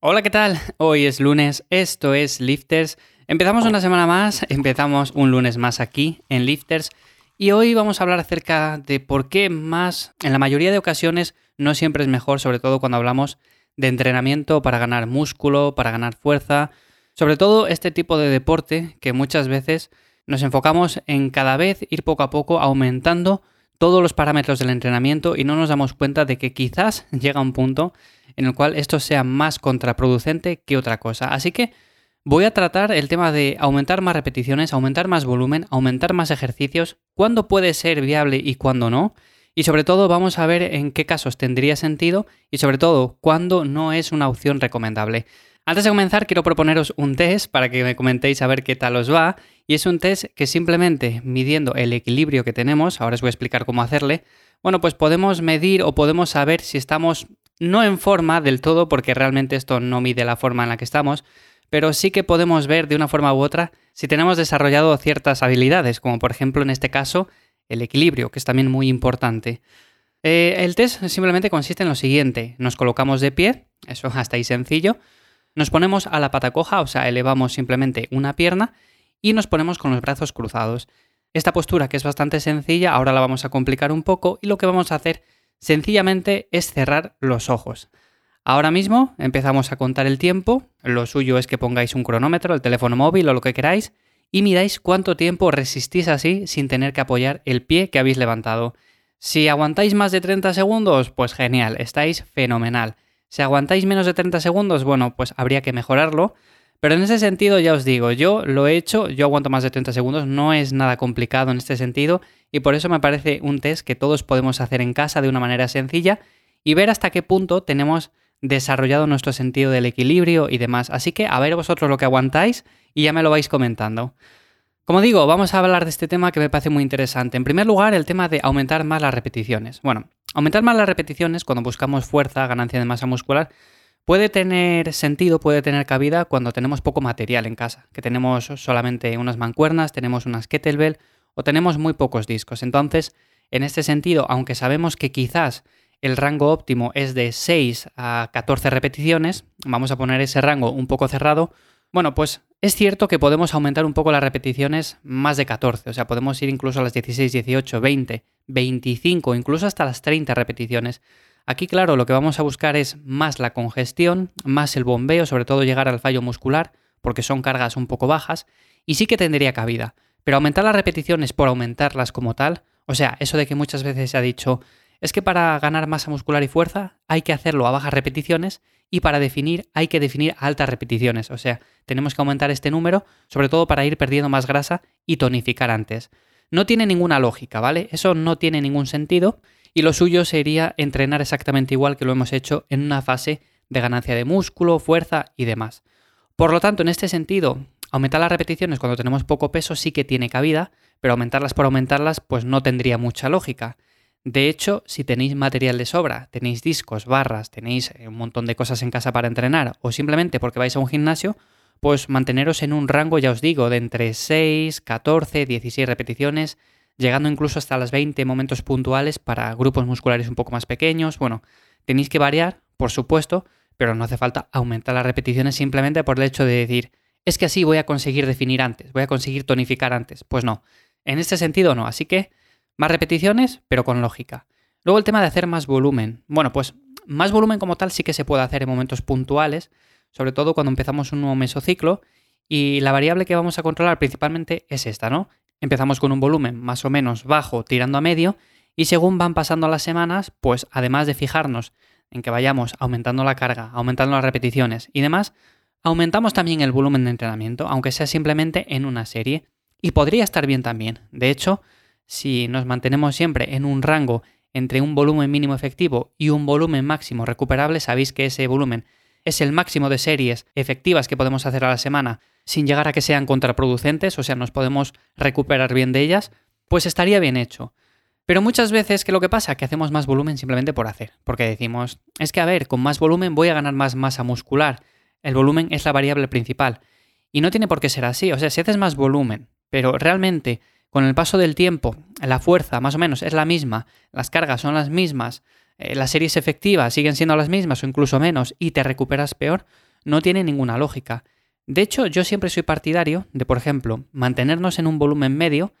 Hola, ¿qué tal? Hoy es lunes, esto es Lifters. Empezamos una semana más, empezamos un lunes más aquí en Lifters y hoy vamos a hablar acerca de por qué más, en la mayoría de ocasiones, no siempre es mejor, sobre todo cuando hablamos de entrenamiento para ganar músculo, para ganar fuerza, sobre todo este tipo de deporte que muchas veces nos enfocamos en cada vez ir poco a poco aumentando todos los parámetros del entrenamiento y no nos damos cuenta de que quizás llega un punto en el cual esto sea más contraproducente que otra cosa. Así que voy a tratar el tema de aumentar más repeticiones, aumentar más volumen, aumentar más ejercicios, cuándo puede ser viable y cuándo no. Y sobre todo vamos a ver en qué casos tendría sentido y sobre todo cuándo no es una opción recomendable. Antes de comenzar, quiero proponeros un test para que me comentéis a ver qué tal os va. Y es un test que simplemente midiendo el equilibrio que tenemos, ahora os voy a explicar cómo hacerle, bueno, pues podemos medir o podemos saber si estamos no en forma del todo, porque realmente esto no mide la forma en la que estamos, pero sí que podemos ver de una forma u otra si tenemos desarrollado ciertas habilidades, como por ejemplo en este caso el equilibrio, que es también muy importante. Eh, el test simplemente consiste en lo siguiente, nos colocamos de pie, eso hasta ahí sencillo, nos ponemos a la pata coja, o sea, elevamos simplemente una pierna y nos ponemos con los brazos cruzados. Esta postura, que es bastante sencilla, ahora la vamos a complicar un poco y lo que vamos a hacer sencillamente es cerrar los ojos. Ahora mismo empezamos a contar el tiempo, lo suyo es que pongáis un cronómetro, el teléfono móvil o lo que queráis, y miráis cuánto tiempo resistís así sin tener que apoyar el pie que habéis levantado. Si aguantáis más de 30 segundos, pues genial, estáis fenomenal. Si aguantáis menos de 30 segundos, bueno, pues habría que mejorarlo. Pero en ese sentido ya os digo, yo lo he hecho, yo aguanto más de 30 segundos, no es nada complicado en este sentido y por eso me parece un test que todos podemos hacer en casa de una manera sencilla y ver hasta qué punto tenemos desarrollado nuestro sentido del equilibrio y demás. Así que a ver vosotros lo que aguantáis y ya me lo vais comentando. Como digo, vamos a hablar de este tema que me parece muy interesante. En primer lugar, el tema de aumentar más las repeticiones. Bueno, aumentar más las repeticiones cuando buscamos fuerza, ganancia de masa muscular, puede tener sentido, puede tener cabida cuando tenemos poco material en casa, que tenemos solamente unas mancuernas, tenemos unas kettlebell o tenemos muy pocos discos. Entonces, en este sentido, aunque sabemos que quizás el rango óptimo es de 6 a 14 repeticiones, vamos a poner ese rango un poco cerrado, bueno, pues es cierto que podemos aumentar un poco las repeticiones más de 14, o sea, podemos ir incluso a las 16, 18, 20, 25, incluso hasta las 30 repeticiones. Aquí, claro, lo que vamos a buscar es más la congestión, más el bombeo, sobre todo llegar al fallo muscular, porque son cargas un poco bajas, y sí que tendría cabida. Pero aumentar las repeticiones por aumentarlas como tal, o sea, eso de que muchas veces se ha dicho, es que para ganar masa muscular y fuerza hay que hacerlo a bajas repeticiones y para definir hay que definir altas repeticiones. O sea, tenemos que aumentar este número, sobre todo para ir perdiendo más grasa y tonificar antes. No tiene ninguna lógica, ¿vale? Eso no tiene ningún sentido y lo suyo sería entrenar exactamente igual que lo hemos hecho en una fase de ganancia de músculo, fuerza y demás. Por lo tanto, en este sentido, aumentar las repeticiones cuando tenemos poco peso sí que tiene cabida, pero aumentarlas por aumentarlas pues no tendría mucha lógica. De hecho, si tenéis material de sobra, tenéis discos, barras, tenéis eh, un montón de cosas en casa para entrenar o simplemente porque vais a un gimnasio, pues manteneros en un rango, ya os digo, de entre 6, 14, 16 repeticiones, llegando incluso hasta las 20 momentos puntuales para grupos musculares un poco más pequeños. Bueno, tenéis que variar, por supuesto, pero no hace falta aumentar las repeticiones simplemente por el hecho de decir, es que así voy a conseguir definir antes, voy a conseguir tonificar antes. Pues no, en este sentido no, así que más repeticiones, pero con lógica. Luego el tema de hacer más volumen. Bueno, pues más volumen como tal sí que se puede hacer en momentos puntuales, sobre todo cuando empezamos un nuevo mesociclo, y la variable que vamos a controlar principalmente es esta, ¿no? Empezamos con un volumen más o menos bajo tirando a medio, y según van pasando las semanas, pues además de fijarnos en que vayamos aumentando la carga, aumentando las repeticiones y demás, aumentamos también el volumen de entrenamiento, aunque sea simplemente en una serie. Y podría estar bien también. De hecho, si nos mantenemos siempre en un rango entre un volumen mínimo efectivo y un volumen máximo recuperable, sabéis que ese volumen es el máximo de series efectivas que podemos hacer a la semana sin llegar a que sean contraproducentes, o sea, nos podemos recuperar bien de ellas, pues estaría bien hecho. Pero muchas veces, ¿qué lo que pasa? Que hacemos más volumen simplemente por hacer, porque decimos, es que a ver, con más volumen voy a ganar más masa muscular. El volumen es la variable principal. Y no tiene por qué ser así, o sea, si haces más volumen, pero realmente con el paso del tiempo, la fuerza más o menos es la misma, las cargas son las mismas, eh, las series efectivas siguen siendo las mismas o incluso menos y te recuperas peor, no tiene ninguna lógica. De hecho, yo siempre soy partidario de, por ejemplo, mantenernos en un volumen medio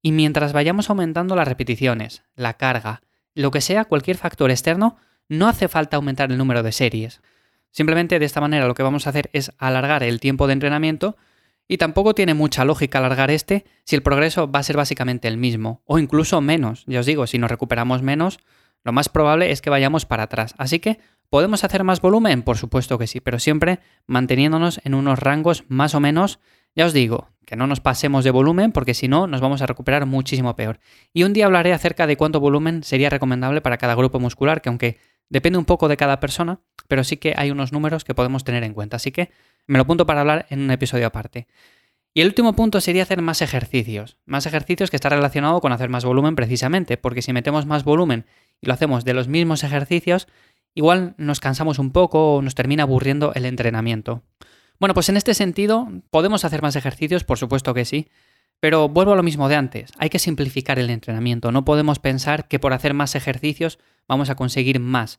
y mientras vayamos aumentando las repeticiones, la carga, lo que sea, cualquier factor externo, no hace falta aumentar el número de series. Simplemente de esta manera lo que vamos a hacer es alargar el tiempo de entrenamiento y tampoco tiene mucha lógica alargar este si el progreso va a ser básicamente el mismo, o incluso menos. Ya os digo, si nos recuperamos menos, lo más probable es que vayamos para atrás. Así que, ¿podemos hacer más volumen? Por supuesto que sí, pero siempre manteniéndonos en unos rangos más o menos, ya os digo, que no nos pasemos de volumen porque si no nos vamos a recuperar muchísimo peor. Y un día hablaré acerca de cuánto volumen sería recomendable para cada grupo muscular, que aunque depende un poco de cada persona, pero sí que hay unos números que podemos tener en cuenta. Así que me lo apunto para hablar en un episodio aparte. Y el último punto sería hacer más ejercicios. Más ejercicios que está relacionado con hacer más volumen precisamente, porque si metemos más volumen y lo hacemos de los mismos ejercicios, igual nos cansamos un poco o nos termina aburriendo el entrenamiento. Bueno, pues en este sentido, ¿podemos hacer más ejercicios? Por supuesto que sí. Pero vuelvo a lo mismo de antes, hay que simplificar el entrenamiento, no podemos pensar que por hacer más ejercicios vamos a conseguir más.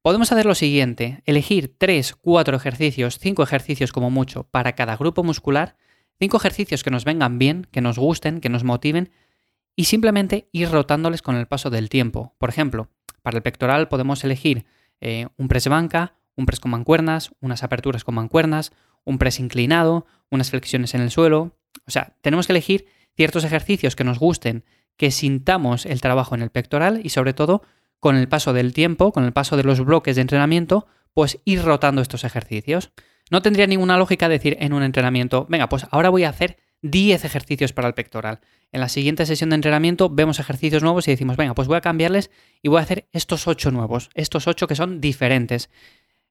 Podemos hacer lo siguiente, elegir 3, 4 ejercicios, 5 ejercicios como mucho para cada grupo muscular, 5 ejercicios que nos vengan bien, que nos gusten, que nos motiven y simplemente ir rotándoles con el paso del tiempo. Por ejemplo, para el pectoral podemos elegir eh, un press banca, un press con mancuernas, unas aperturas con mancuernas, un press inclinado, unas flexiones en el suelo. O sea, tenemos que elegir ciertos ejercicios que nos gusten, que sintamos el trabajo en el pectoral y sobre todo con el paso del tiempo, con el paso de los bloques de entrenamiento, pues ir rotando estos ejercicios. No tendría ninguna lógica decir en un entrenamiento, venga, pues ahora voy a hacer 10 ejercicios para el pectoral. En la siguiente sesión de entrenamiento vemos ejercicios nuevos y decimos, venga, pues voy a cambiarles y voy a hacer estos 8 nuevos, estos 8 que son diferentes.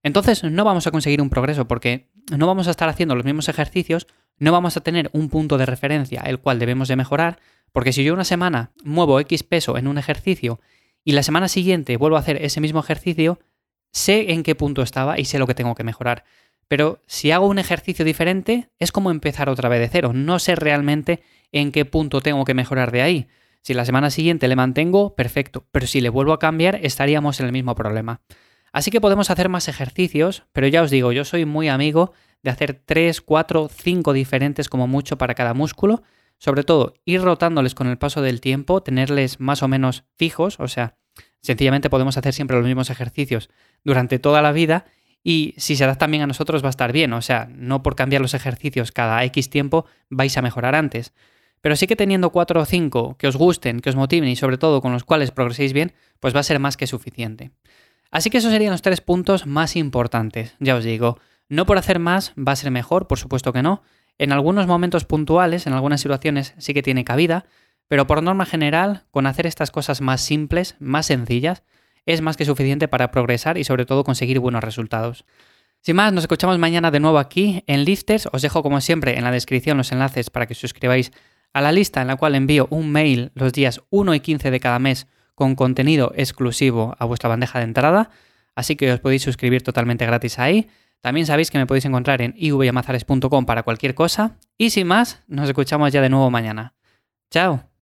Entonces no vamos a conseguir un progreso porque no vamos a estar haciendo los mismos ejercicios, no vamos a tener un punto de referencia el cual debemos de mejorar, porque si yo una semana muevo X peso en un ejercicio y la semana siguiente vuelvo a hacer ese mismo ejercicio, sé en qué punto estaba y sé lo que tengo que mejorar. Pero si hago un ejercicio diferente, es como empezar otra vez de cero. No sé realmente en qué punto tengo que mejorar de ahí. Si la semana siguiente le mantengo, perfecto. Pero si le vuelvo a cambiar, estaríamos en el mismo problema. Así que podemos hacer más ejercicios, pero ya os digo, yo soy muy amigo de hacer 3, 4, 5 diferentes como mucho para cada músculo sobre todo, ir rotándoles con el paso del tiempo, tenerles más o menos fijos, o sea, sencillamente podemos hacer siempre los mismos ejercicios durante toda la vida y si se adaptan bien a nosotros va a estar bien, o sea, no por cambiar los ejercicios cada X tiempo vais a mejorar antes. Pero sí que teniendo cuatro o cinco que os gusten, que os motiven y sobre todo con los cuales progreséis bien, pues va a ser más que suficiente. Así que esos serían los tres puntos más importantes, ya os digo. No por hacer más va a ser mejor, por supuesto que no, en algunos momentos puntuales, en algunas situaciones sí que tiene cabida, pero por norma general, con hacer estas cosas más simples, más sencillas, es más que suficiente para progresar y sobre todo conseguir buenos resultados. Sin más, nos escuchamos mañana de nuevo aquí en Lifters. Os dejo como siempre en la descripción los enlaces para que os suscribáis a la lista en la cual envío un mail los días 1 y 15 de cada mes con contenido exclusivo a vuestra bandeja de entrada, así que os podéis suscribir totalmente gratis ahí. También sabéis que me podéis encontrar en ivyamazares.com para cualquier cosa. Y sin más, nos escuchamos ya de nuevo mañana. ¡Chao!